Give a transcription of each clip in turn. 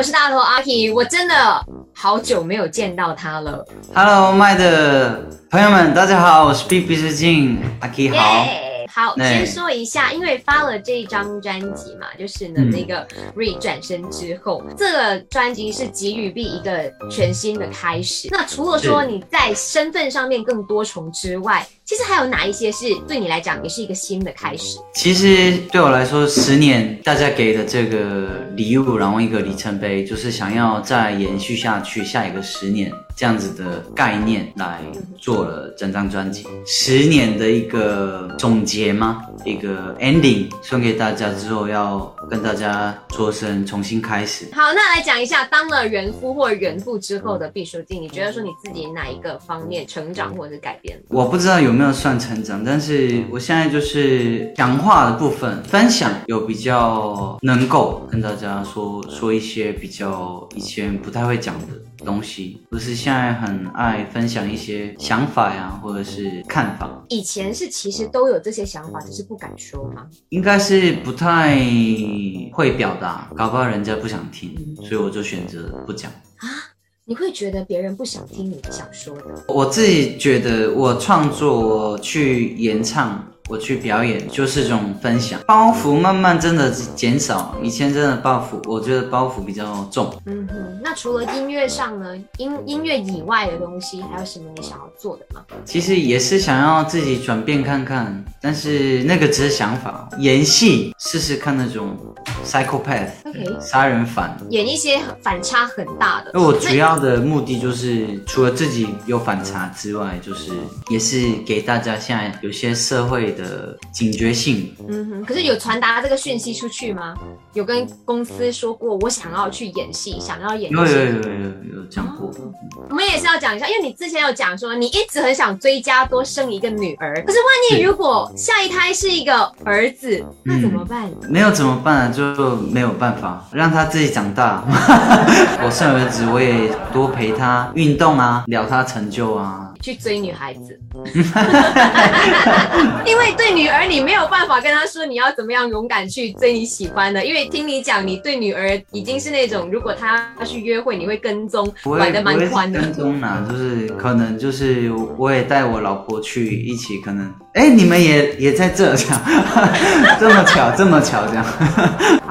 我是大头阿 K，我真的好久没有见到他了。Hello，麦的朋友们，大家好，我是 B B 之镜，阿 K 好。耶好，先说一下，因为发了这张专辑嘛，就是呢、嗯那个 Re 转身之后，这个专辑是给予 B 一个全新的开始。那除了说你在身份上面更多重之外，其实还有哪一些是对你来讲也是一个新的开始？其实对我来说，十年大家给的这个礼物，然后一个里程碑，就是想要再延续下去下一个十年这样子的概念来做了整张专辑，十年的一个总结吗？一个 ending 送给大家之后，要跟大家说声重新开始。好，那来讲一下当了原夫或原父之后的毕书尽，你觉得说你自己哪一个方面成长或者是改变？我不知道有没有算成长，但是我现在就是讲话的部分分享有比较能够跟大家说说一些比较以前不太会讲的东西，不是现在很爱分享一些想法呀，或者是看法，以前是其实都有这些想法，只是不敢说吗？应该是不太会表达，搞不好人家不想听，所以我就选择不讲。你会觉得别人不想听你想说的，我自己觉得，我创作、我去演唱、我去表演，就是这种分享。包袱慢慢真的减少，以前真的包袱，我觉得包袱比较重。嗯哼。那除了音乐上呢，音音乐以外的东西，还有什么你想要做的吗？其实也是想要自己转变看看，但是那个只是想法。演戏试试看那种 psychopath OK 杀人犯。演一些反差很大的。那我主要的目的就是，除了自己有反差之外，就是也是给大家现在有些社会的警觉性。嗯哼，可是有传达这个讯息出去吗？有跟公司说过我想要去演戏，想要演戏。有有有有有有讲过，我们也是要讲一下，因为你之前有讲说你一直很想追加多生一个女儿，可是万一如果下一胎是一个儿子，那怎么办？没有怎么办啊？就没有办法让他自己长大。我生儿子，我也多陪他运动啊，聊他成就啊。去追女孩子，因为对女儿你没有办法跟她说你要怎么样勇敢去追你喜欢的，因为听你讲，你对女儿已经是那种如果她要去约会，你会跟踪，不会玩的蛮宽的。跟踪啦，就是可能就是我也带我老婆去一起，可能哎你们也也在这这样，这么巧这么巧这样。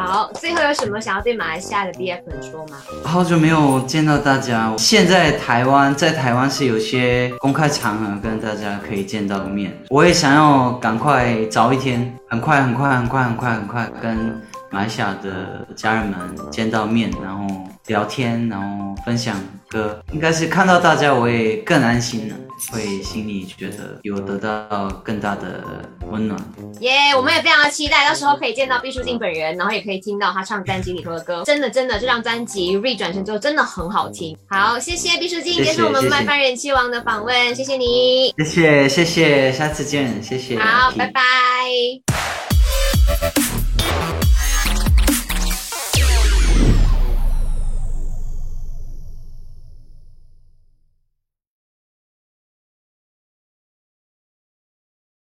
好，最后有什么想要对马来西亚的 BF 们说吗？好久没有见到大家，现在台湾在台湾是有些公开场合跟大家可以见到面，我也想要赶快早一天，很快很快很快很快很快跟马来西亚的家人们见到面，然后聊天，然后分享歌，应该是看到大家我也更安心了，会心里觉得有得到更大的温暖。耶我们也非常的期待，到时候可以见到毕书尽本人，然后也可以听到他唱专辑里头的歌。真的，真的，这张专辑 Re 转身之后真的很好听。好，谢谢毕书尽接受我们麦饭人气王的访问，谢谢你。谢谢谢谢，下次见，谢谢。好，拜拜。